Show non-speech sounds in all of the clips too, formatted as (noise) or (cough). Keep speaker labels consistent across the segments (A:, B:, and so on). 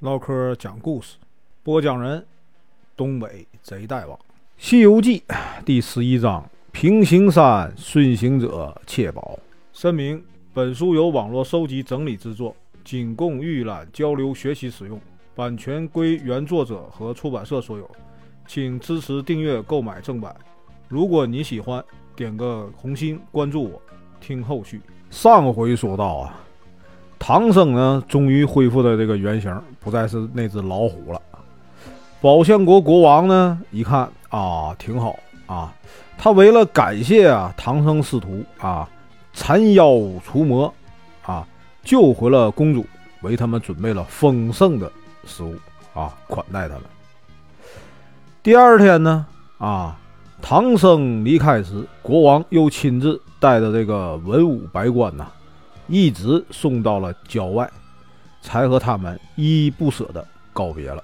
A: 唠嗑讲故事，播讲人：东北贼大王，《西游记》第十一章：平行山顺行者窃宝。声明：本书由网络收集整理制作，仅供预览、交流、学习使用，版权归原作者和出版社所有，请支持订阅、购买正版。如果你喜欢，点个红心，关注我，听后续。上回说到啊。唐僧呢，终于恢复了这个原形，不再是那只老虎了。宝象国国王呢，一看啊，挺好啊。他为了感谢啊唐僧师徒啊，缠妖除魔啊，救回了公主，为他们准备了丰盛的食物啊，款待他们。第二天呢，啊，唐僧离开时，国王又亲自带着这个文武百官呐。一直送到了郊外，才和他们依依不舍的告别了。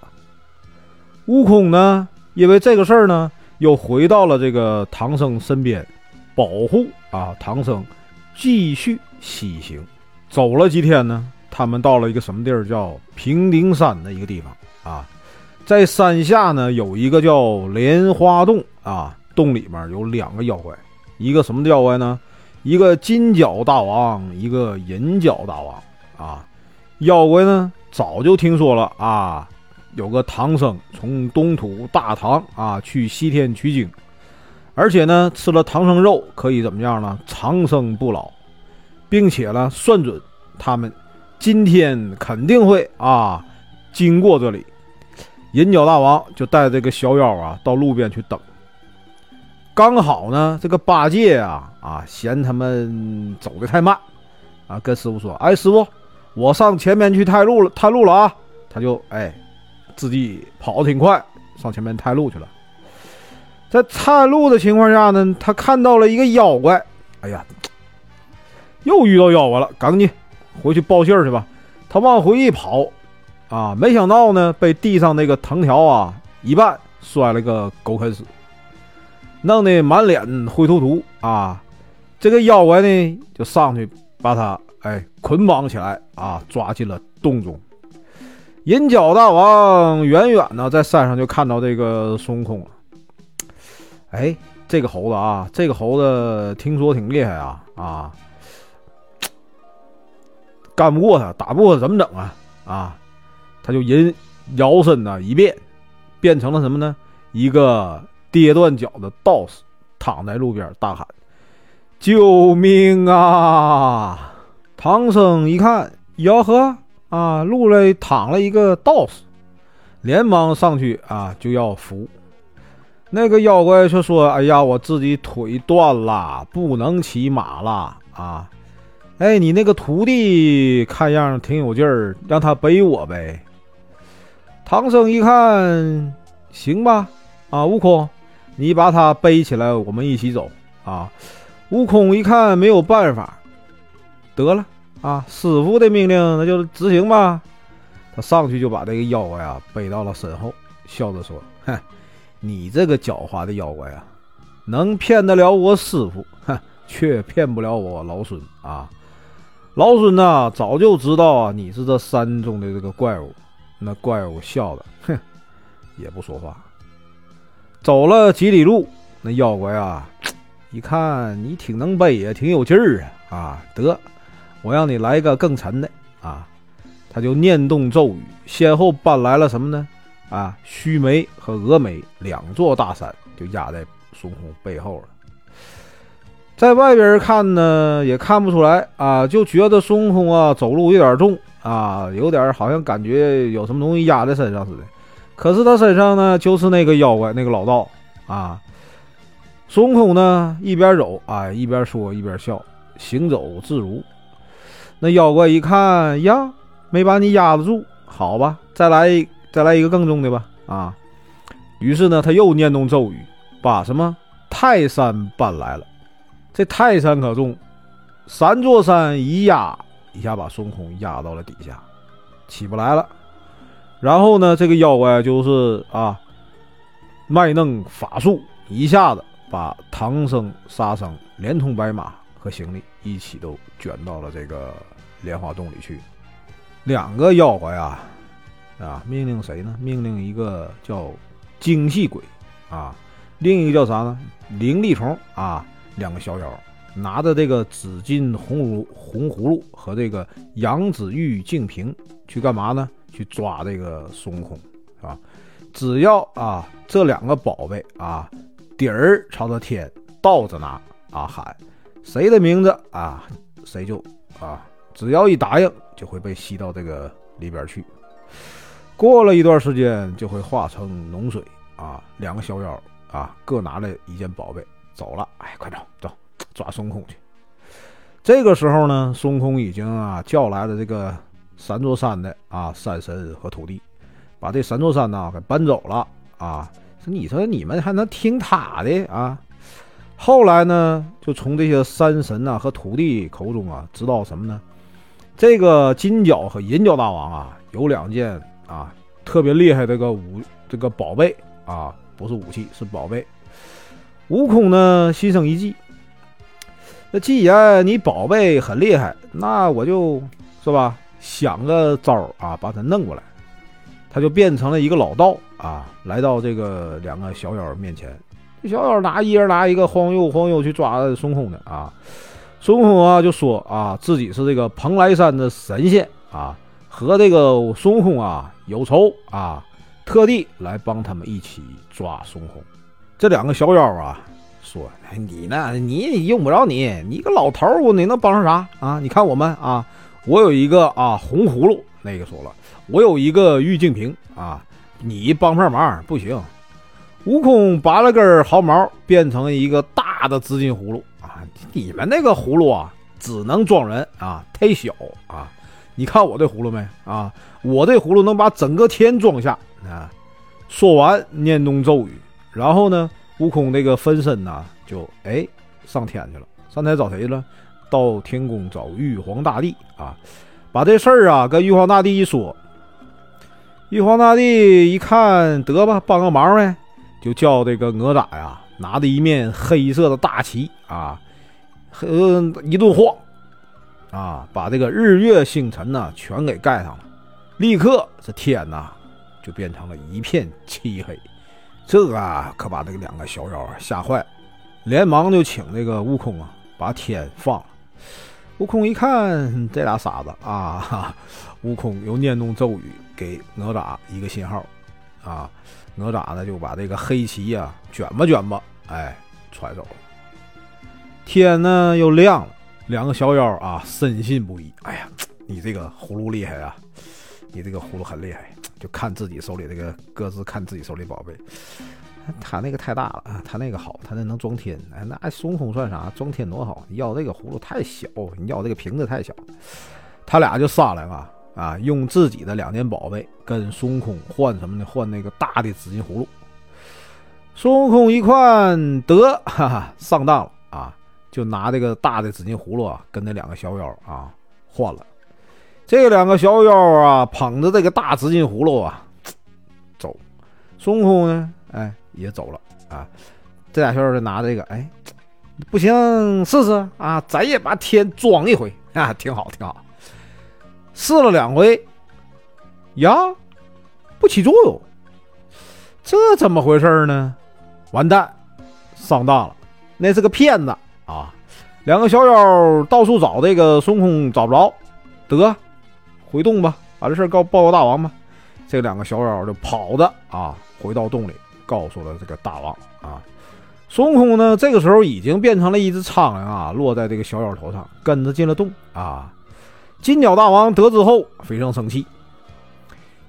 A: 悟空呢，因为这个事儿呢，又回到了这个唐僧身边，保护啊唐僧继续西行。走了几天呢，他们到了一个什么地儿？叫平顶山的一个地方啊。在山下呢，有一个叫莲花洞啊，洞里面有两个妖怪，一个什么妖怪呢？一个金角大王，一个银角大王啊！妖怪呢，早就听说了啊，有个唐僧从东土大唐啊去西天取经，而且呢，吃了唐僧肉可以怎么样呢？长生不老，并且呢，算准他们今天肯定会啊经过这里。银角大王就带这个小妖啊到路边去等。刚好呢，这个八戒啊啊嫌他们走的太慢，啊跟师傅说：“哎，师傅，我上前面去探路了，探路了啊！”他就哎自己跑的挺快，上前面探路去了。在探路的情况下呢，他看到了一个妖怪，哎呀，又遇到妖怪了，赶紧回去报信儿去吧。他往回一跑，啊，没想到呢，被地上那个藤条啊一绊，摔了个狗啃屎。弄得满脸灰突突啊！这个妖怪呢，就上去把他哎捆绑起来啊，抓进了洞中。银角大王远远的在山上就看到这个孙悟空了。哎，这个猴子啊，这个猴子听说挺厉害啊啊！干不过他，打不过他怎么整啊啊！他就人摇身呐一变，变成了什么呢？一个。跌断脚的道士躺在路边大喊：“救命啊！”唐僧一看，吆喝啊，路里躺了一个道士，连忙上去啊就要扶。那个妖怪却说：“哎呀，我自己腿断了，不能骑马了啊！哎，你那个徒弟看样挺有劲儿，让他背我呗。”唐僧一看，行吧，啊，悟空。你把他背起来，我们一起走啊！悟空一看没有办法，得了啊！师傅的命令那就执行吧。他上去就把这个妖怪啊背到了身后，笑着说：“哼，你这个狡猾的妖怪啊，能骗得了我师傅，哼，却骗不了我老孙啊！老孙呐，早就知道啊，你是这山中的这个怪物。”那怪物笑了，哼，也不说话。走了几里路，那妖怪啊，(tsk) 一看你挺能背呀，挺有劲儿啊！啊，得，我让你来个更沉的啊！他就念动咒语，先后搬来了什么呢？啊，须眉和峨眉两座大山，就压在孙悟空背后了。在外边看呢，也看不出来啊，就觉得孙悟空啊走路有点重啊，有点好像感觉有什么东西压在身上似的。可是他身上呢，就是那个妖怪，那个老道啊。孙悟空呢，一边走啊，一边说，一边笑，行走自如。那妖怪一看呀，没把你压得住，好吧，再来再来一个更重的吧啊。于是呢，他又念动咒语，把什么泰山搬来了。这泰山可重，三座山一压，一下把孙悟空压到了底下，起不来了。然后呢，这个妖怪就是啊，卖弄法术，一下子把唐僧、沙僧连同白马和行李一起都卷到了这个莲花洞里去。两个妖怪啊，啊，命令谁呢？命令一个叫精细鬼啊，另一个叫啥呢？灵力虫啊，两个小妖拿着这个紫金红葫红葫芦和这个羊脂玉净瓶去干嘛呢？去抓这个孙悟空啊！只要啊这两个宝贝啊，底儿朝着天，倒着拿啊喊谁的名字啊，谁就啊，只要一答应，就会被吸到这个里边去。过了一段时间，就会化成脓水啊！两个小妖啊，各拿了一件宝贝走了。哎，快走走，抓孙悟空去！这个时候呢，孙悟空已经啊叫来了这个三座山的啊山神和土地，把这三座山呐给搬走了啊！说你说你们还能听他的啊？后来呢，就从这些山神呐和土地口中啊知道什么呢？这个金角和银角大王啊有两件。啊，特别厉害这个武这个宝贝啊，不是武器是宝贝。悟空呢心生一计，那既然你宝贝很厉害，那我就是吧，想个招啊，把他弄过来。他就变成了一个老道啊，来到这个两个小妖面前。这小妖拿一人拿一个晃悠晃悠去抓孙悟空的啊。孙悟空啊就说啊，自己是这个蓬莱山的神仙啊。和这个孙悟空啊有仇啊，特地来帮他们一起抓孙悟空。这两个小妖啊说：“你呢？你用不着你，你个老头儿，你能帮上啥啊？你看我们啊，我有一个啊红葫芦，那个说了，我有一个玉净瓶啊，你帮不上忙不行。”悟空拔了根毫毛，变成一个大的紫金葫芦啊！你们那个葫芦啊，只能装人啊，太小啊。你看我这葫芦没啊？我这葫芦能把整个天装下啊！说完念动咒语，然后呢，悟空那个分身呢，就哎上天去了。上天找谁去了？到天宫找玉皇大帝啊！把这事儿啊跟玉皇大帝一说，玉皇大帝一看得吧，帮个忙呗，就叫这个哪吒呀，拿着一面黑色的大旗啊，呃一顿晃。啊，把这个日月星辰呐全给盖上了，立刻这天呐就变成了一片漆黑。这啊可把这个两个小妖啊吓坏了，连忙就请这个悟空啊把天放了。悟空一看这俩傻子啊，悟空又念动咒语给哪吒一个信号啊，哪吒呢就把这个黑旗呀卷吧卷吧，哎揣走了。天呢又亮了。两个小妖啊，深信不疑。哎呀，你这个葫芦厉害啊！你这个葫芦很厉害，就看自己手里这个各自看自己手里宝贝。他那个太大了啊，他那个好，他那能装天。哎，那孙悟空算啥？装天多好！要这个葫芦太小，你要这个瓶子太小。他俩就商量啊啊，用自己的两件宝贝跟孙悟空换什么呢？换那个大的紫金葫芦。孙悟空一看得，哈哈，上当了啊！就拿这个大的紫金葫芦啊，跟那两个小妖啊换了。这两个小妖啊，捧着这个大紫金葫芦啊走。孙悟空呢，哎，也走了啊。这俩小妖就拿这个，哎，不行，试试啊，咱也把天装一回啊，挺好，挺好。试了两回，呀，不起作用。这怎么回事呢？完蛋，上当了，那是个骗子。啊，两个小妖到处找这个孙悟空，找不着，得回洞吧，把这事告报告大王吧。这两个小妖就跑着啊，回到洞里，告诉了这个大王啊。孙悟空呢，这个时候已经变成了一只苍蝇啊，落在这个小妖头上，跟着进了洞啊。金角大王得知后非常生气，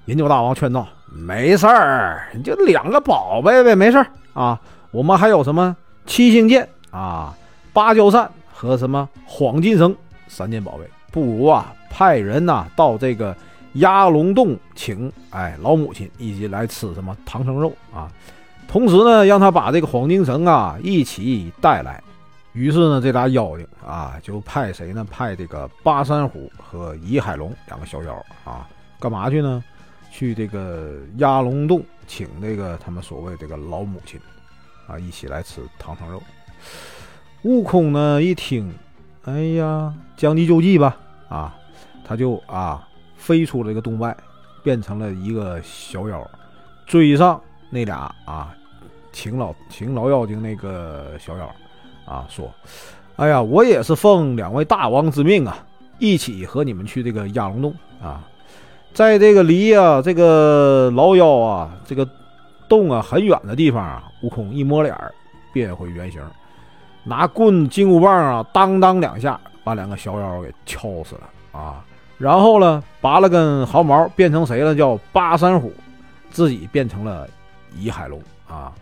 A: 银角大王劝道：“没事儿，就两个宝贝呗，没事儿啊。我们还有什么七星剑啊？”芭蕉扇和什么黄金绳三件宝贝，不如啊派人呐到这个鸭龙洞请哎老母亲一起来吃什么唐僧肉啊，同时呢让他把这个黄金绳啊一起带来。于是呢这俩妖精啊就派谁呢？派这个八山虎和倚海龙两个小妖啊，干嘛去呢？去这个鸭龙洞请这个他们所谓这个老母亲啊一起来吃唐僧肉。悟空呢一听，哎呀，将计就计吧，啊，他就啊飞出了这个洞外，变成了一个小妖，追上那俩啊，请老请老妖精那个小妖啊，说：“哎呀，我也是奉两位大王之命啊，一起和你们去这个压龙洞啊，在这个离啊这个老妖啊这个洞啊很远的地方啊，悟空一摸脸变回原形，拿棍金箍棒啊，当当两下，把两个小妖给敲死了啊。”然后呢，拔了根毫毛，变成谁了？叫八山虎，自己变成了倚海龙啊。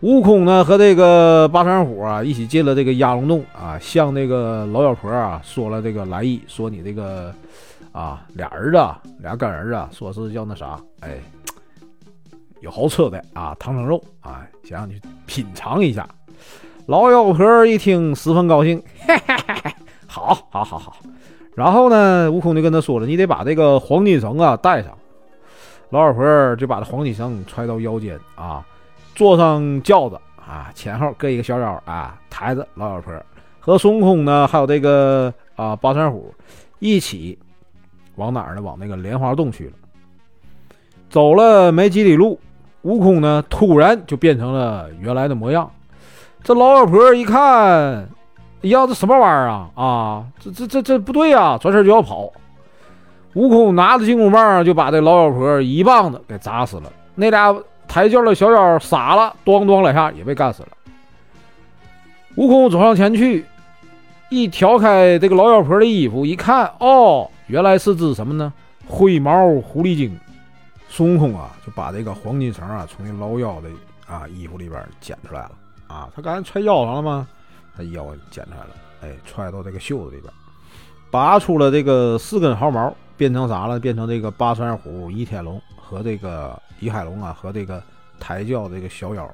A: 悟空呢和这个八山虎啊一起进了这个压龙洞啊，向那个老妖婆啊说了这个来意，说你这个啊俩儿子，俩干儿子，说是叫那啥，哎，有好吃的啊，唐僧肉啊，想让你品尝一下。老妖婆一听十分高兴，嘿嘿嘿，好好好好。然后呢，悟空就跟他说了：“你得把这个黄金绳啊带上。”老二婆就把这黄金绳揣到腰间啊，坐上轿子啊，前后搁一个小妖啊，抬着老二婆和孙悟空呢，还有这个啊八山虎一起往哪儿呢？往那个莲花洞去了。走了没几里路，悟空呢突然就变成了原来的模样。这老二婆一看。要这什么玩意儿啊啊！这这这这不对呀！转身就要跑。悟空拿着金箍棒就把这老妖婆一棒子给砸死了。那俩抬轿的小妖傻了，咣咣两下也被干死了。悟空走上前去，一挑开这个老妖婆的衣服，一看，哦，原来是只什么呢？灰毛狐狸精。孙悟空啊，就把这个黄金绳啊从那老妖的啊衣服里边捡出来了。啊，他刚才揣腰上了吗？他腰剪出来了，哎，揣到这个袖子里边，拔出了这个四根毫毛，变成啥了？变成这个八山虎、倚天龙和这个倚海龙啊，和这个抬轿这个小妖。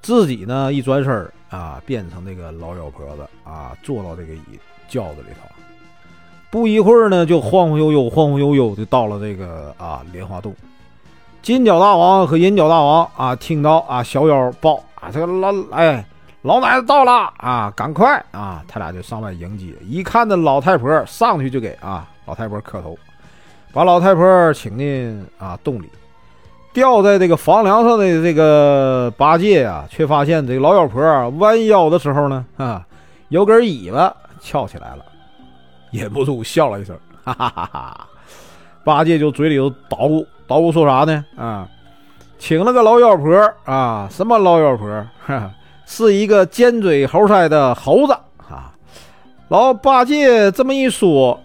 A: 自己呢一转身啊，变成这个老妖婆子啊，坐到这个椅轿子里头。不一会儿呢，就晃晃悠悠、晃晃悠悠的到了这个啊莲花洞。金角大王和银角大王啊，听到啊小妖报啊，这个老哎。老奶奶到了啊！赶快啊！他俩就上外迎接。一看那老太婆上去就给啊老太婆磕头，把老太婆请进啊洞里。吊在这个房梁上的这个八戒啊，却发现这个老妖婆弯腰的时候呢，啊，(laughs) 有根尾巴翘起来了，(laughs) 忍不住笑了一声，哈哈哈哈！八戒就嘴里头捣鼓捣鼓说啥呢？啊，请了个老妖婆啊，什么老妖婆？哈哈。是一个尖嘴猴腮的猴子啊！老八戒这么一说，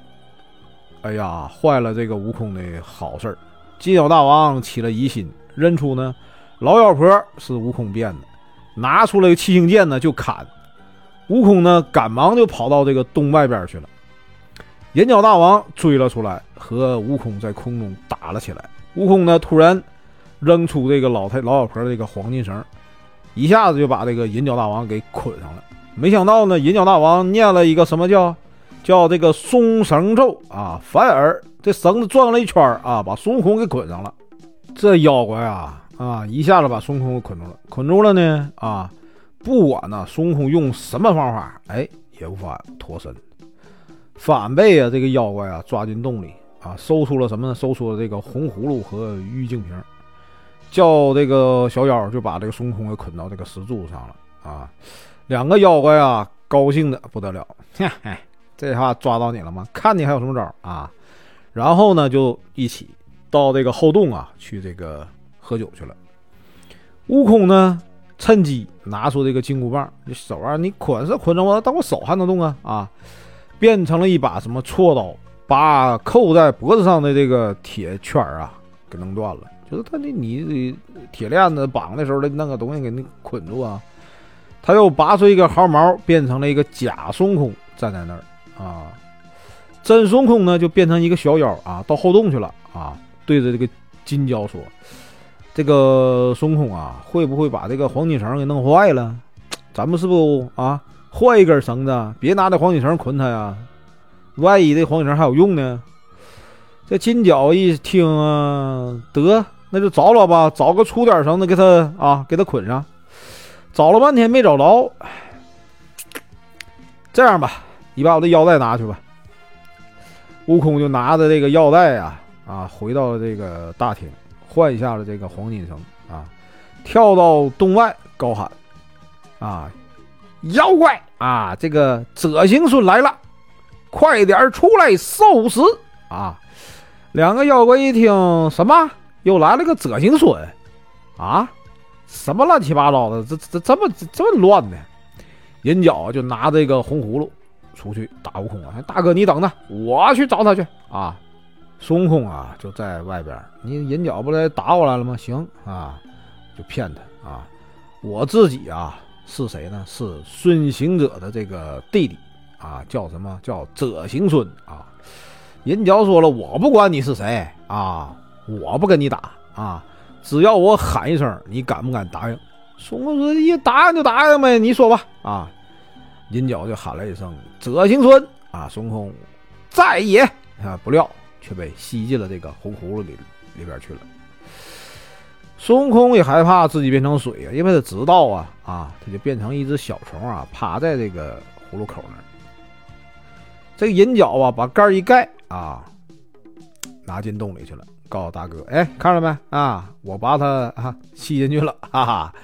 A: 哎呀，坏了这个悟空的好事儿。金角大王起了疑心，认出呢老妖婆是悟空变的，拿出来七星剑呢就砍。悟空呢赶忙就跑到这个洞外边去了。银角大王追了出来，和悟空在空中打了起来。悟空呢突然扔出这个老太老妖婆的这个黄金绳。一下子就把这个银角大王给捆上了，没想到呢，银角大王念了一个什么叫叫这个松绳咒啊，反而这绳子转了一圈啊，把孙悟空给捆上了。这妖怪啊啊，一下子把孙悟空给捆住了，捆住了呢啊，不管呢孙悟空用什么方法，哎，也无法脱身，反被啊这个妖怪啊抓进洞里啊，搜出了什么呢？搜出了这个红葫芦和玉净瓶。叫这个小妖就把这个孙悟空给捆到这个石柱上了啊！两个妖怪啊，高兴的不得了，嘿 (laughs) 嘿，这下抓到你了吗？看你还有什么招啊！然后呢，就一起到这个后洞啊，去这个喝酒去了。悟空呢，趁机拿出这个金箍棒，你手啊，你捆是捆着我，但我手还能动啊啊！变成了一把什么锉刀，把扣在脖子上的这个铁圈啊，给弄断了。就是他那你铁链子绑的时候的那个东西给你捆住啊，他又拔出一个毫毛，变成了一个假孙悟空站在那儿啊，真孙悟空呢就变成一个小妖啊，到后洞去了啊，对着这个金蛟说：“这个孙悟空啊，会不会把这个黄金绳给弄坏了？咱们是不啊换一根绳子，别拿这黄金绳捆他呀，万一这黄金绳还有用呢？”这金角一听啊，得。那就找找吧，找个粗点绳子给他啊，给他捆上。找了半天没找着，这样吧，你把我的腰带拿去吧。悟空就拿着这个腰带啊啊，回到了这个大厅，换下了这个黄金绳啊，跳到洞外高喊：“啊，妖怪啊，这个者行孙来了，快点出来受死啊！”两个妖怪一听，什么又来了个泽行孙啊？什么乱七八糟的，这这这么这么乱呢？银角就拿这个红葫芦出去打悟空啊！大哥，你等着，我去找他去啊！孙悟空啊，就在外边。你银角不来打我来了吗？行啊，就骗他啊！我自己啊是谁呢？是孙行者的这个弟弟啊，叫什么叫者行孙啊？银角说了，我不管你是谁啊，我不跟你打啊，只要我喊一声，你敢不敢答应？孙悟空说：“一答应就答应呗，你说吧。”啊，银角就喊了一声：“者行孙！”啊，孙悟空在也啊，不料却被吸进了这个红葫芦里里边去了。孙悟空也害怕自己变成水啊，因为他知道啊啊，他就变成一只小虫啊，趴在这个葫芦口那儿。这个银角啊，把盖一盖啊，拿进洞里去了，告诉大哥：“哎，看着没啊？我把它啊吸进去了，哈哈。”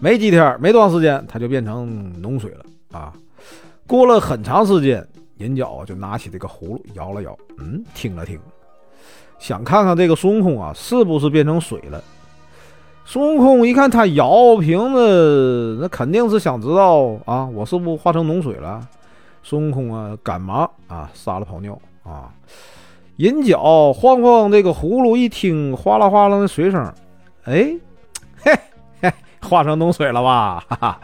A: 没几天，没多长时间，它就变成脓水了啊！过了很长时间，银角就拿起这个葫芦摇了摇，嗯，听了听，想看看这个孙悟空啊是不是变成水了。孙悟空一看他摇瓶子，那肯定是想知道啊，我是不是化成脓水了？孙悟空啊，赶忙啊撒了泡尿啊！银角晃晃这个葫芦，一听哗啦哗啦的水声，哎，(laughs) 嘿。化成脓水了吧？哈哈，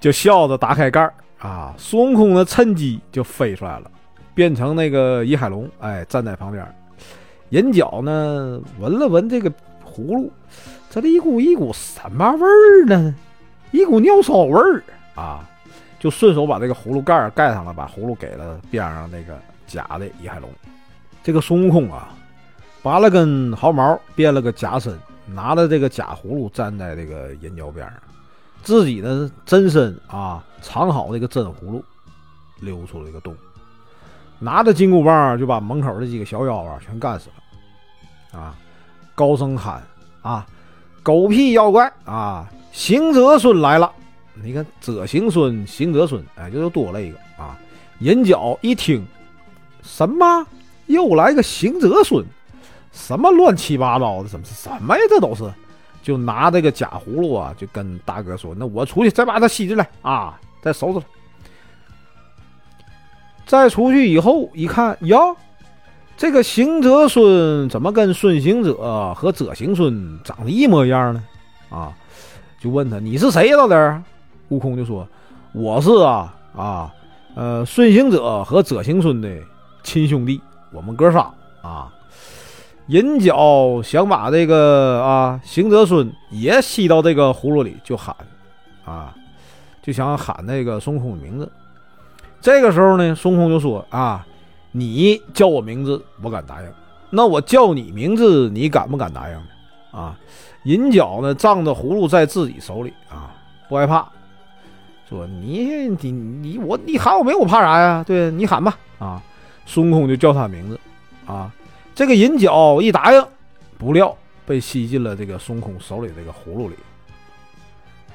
A: 就笑着打开盖儿啊！孙悟空呢，趁机就飞出来了，变成那个银海龙，哎，站在旁边。银角呢，闻了闻这个葫芦，这里一股一股什么味儿呢？一股尿骚味儿啊！就顺手把这个葫芦盖儿盖上了，把葫芦给了边上那个假的银海龙。这个孙悟空啊，拔了根毫毛，变了个假身。拿着这个假葫芦站在这个银角边上，自己呢真身啊藏好这个真葫芦，溜出了一个洞，拿着金箍棒就把门口的几个小妖啊全干死了，啊，高声喊啊，狗屁妖怪啊，行者孙来了！你看者行孙，行者孙，哎，这又多了一个啊。银角一听，什么又来个行者孙？什么乱七八糟的？什么什么呀？这都是，就拿这个假葫芦啊，就跟大哥说：“那我出去再把他吸进来啊，再收拾他。”再出去以后一看，哟，这个行者孙怎么跟孙行者和者行孙长得一模一样呢？啊，就问他：“你是谁呀？”到底？悟空就说：“我是啊啊，呃，孙行者和者行孙的亲兄弟，我们哥仨啊。”银角想把这个啊行者孙也吸到这个葫芦里，就喊啊，就想喊那个孙悟空的名字。这个时候呢，孙悟空就说啊：“你叫我名字，我敢答应。那我叫你名字，你敢不敢答应？”啊，银角呢，仗着葫芦在自己手里啊，不害怕，说：“你你你我你喊我名，我怕啥呀？对你喊吧。”啊，孙悟空就叫他名字啊。这个银角一答应，不料被吸进了这个孙悟空手里这个葫芦里。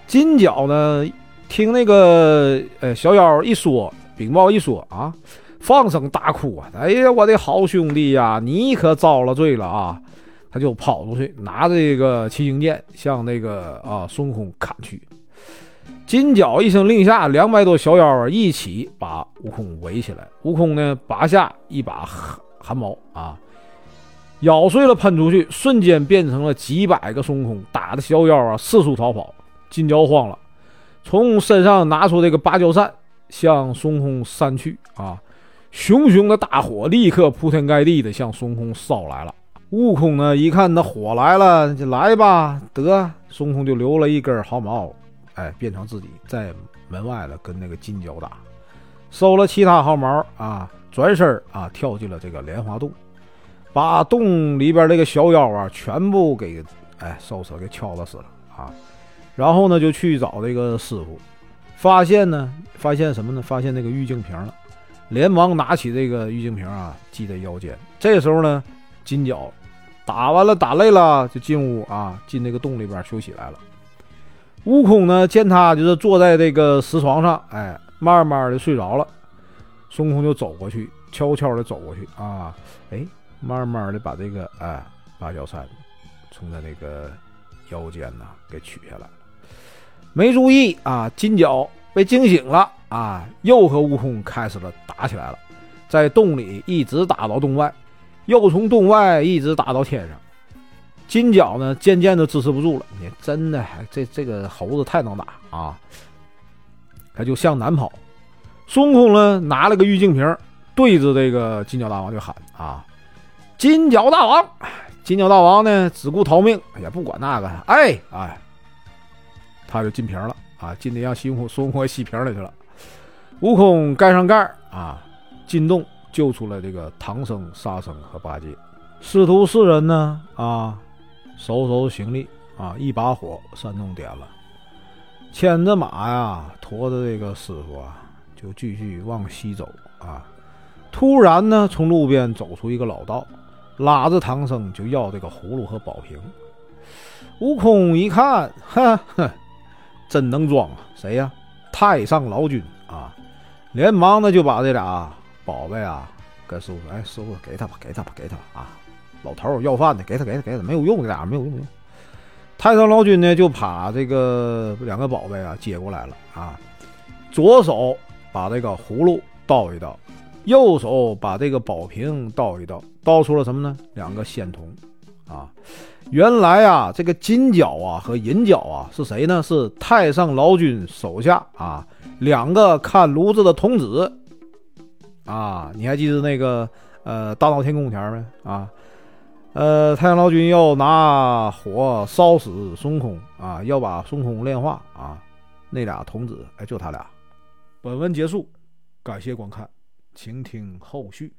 A: 金角呢，听那个呃小妖一说，禀报一说啊，放声大哭啊！哎呀，我的好兄弟呀，你可遭了罪了啊！他就跑出去，拿着这个七星剑向那个啊孙悟空砍去。金角一声令下，两百多小妖啊一起把悟空围起来。悟空呢，拔下一把汗汗毛啊。咬碎了喷出去，瞬间变成了几百个孙悟空，打的小妖啊四处逃跑。金角慌了，从身上拿出这个芭蕉扇，向孙悟空扇去啊！熊熊的大火立刻铺天盖地的向孙悟空烧来了。悟空呢一看那火来了，就来吧，得孙悟空就留了一根毫毛，哎，变成自己在门外了，跟那个金角打，收了其他毫毛啊，转身啊跳进了这个莲花洞。把洞里边那个小妖啊，全部给哎烧死，给敲了死了啊！然后呢，就去找这个师傅，发现呢，发现什么呢？发现那个玉净瓶了，连忙拿起这个玉净瓶啊，系在腰间。这时候呢，金角打完了，打累了就进屋啊，进那个洞里边休息来了。悟空呢，见他就是坐在这个石床上，哎，慢慢的睡着了。孙悟空就走过去，悄悄的走过去啊，哎，慢慢的把这个哎芭蕉扇从他那个腰间呐给取下来了。没注意啊，金角被惊醒了啊，又和悟空开始了打起来了，在洞里一直打到洞外，又从洞外一直打到天上。金角呢，渐渐的支持不住了，你真的还这这个猴子太能打啊！他就向南跑。孙悟空呢，拿了个玉净瓶，对着这个金角大王就喊啊：“金角大王！”金角大王呢，只顾逃命，也不管那个，哎哎，他就进瓶了啊，进的让孙悟空孙悟空吸瓶里去了。悟空盖上盖啊，进洞救出了这个唐僧、沙僧和八戒。师徒四人呢啊。收收行李啊！一把火，山洞点了，牵着马呀，驮着这个师傅啊，就继续往西走啊。突然呢，从路边走出一个老道，拉着唐僧就要这个葫芦和宝瓶。悟空一看，哈哈，真能装啊！谁呀？太上老君啊！连忙的就把这俩宝贝啊，跟师傅：“哎，师傅，给他吧，给他吧，给他吧啊！”老头要饭的，给他，给他，给他，没有用，这俩没有用。太上老君呢，就把这个两个宝贝啊接过来了啊，左手把这个葫芦倒一倒，右手把这个宝瓶倒一倒，倒出了什么呢？两个仙童啊。原来啊，这个金角啊和银角啊是谁呢？是太上老君手下啊两个看炉子的童子啊。你还记得那个呃大闹天宫前没啊？呃，太上老君要拿火烧死孙悟空啊，要把孙悟空炼化啊。那俩童子，哎，就他俩。本文结束，感谢观看，请听后续。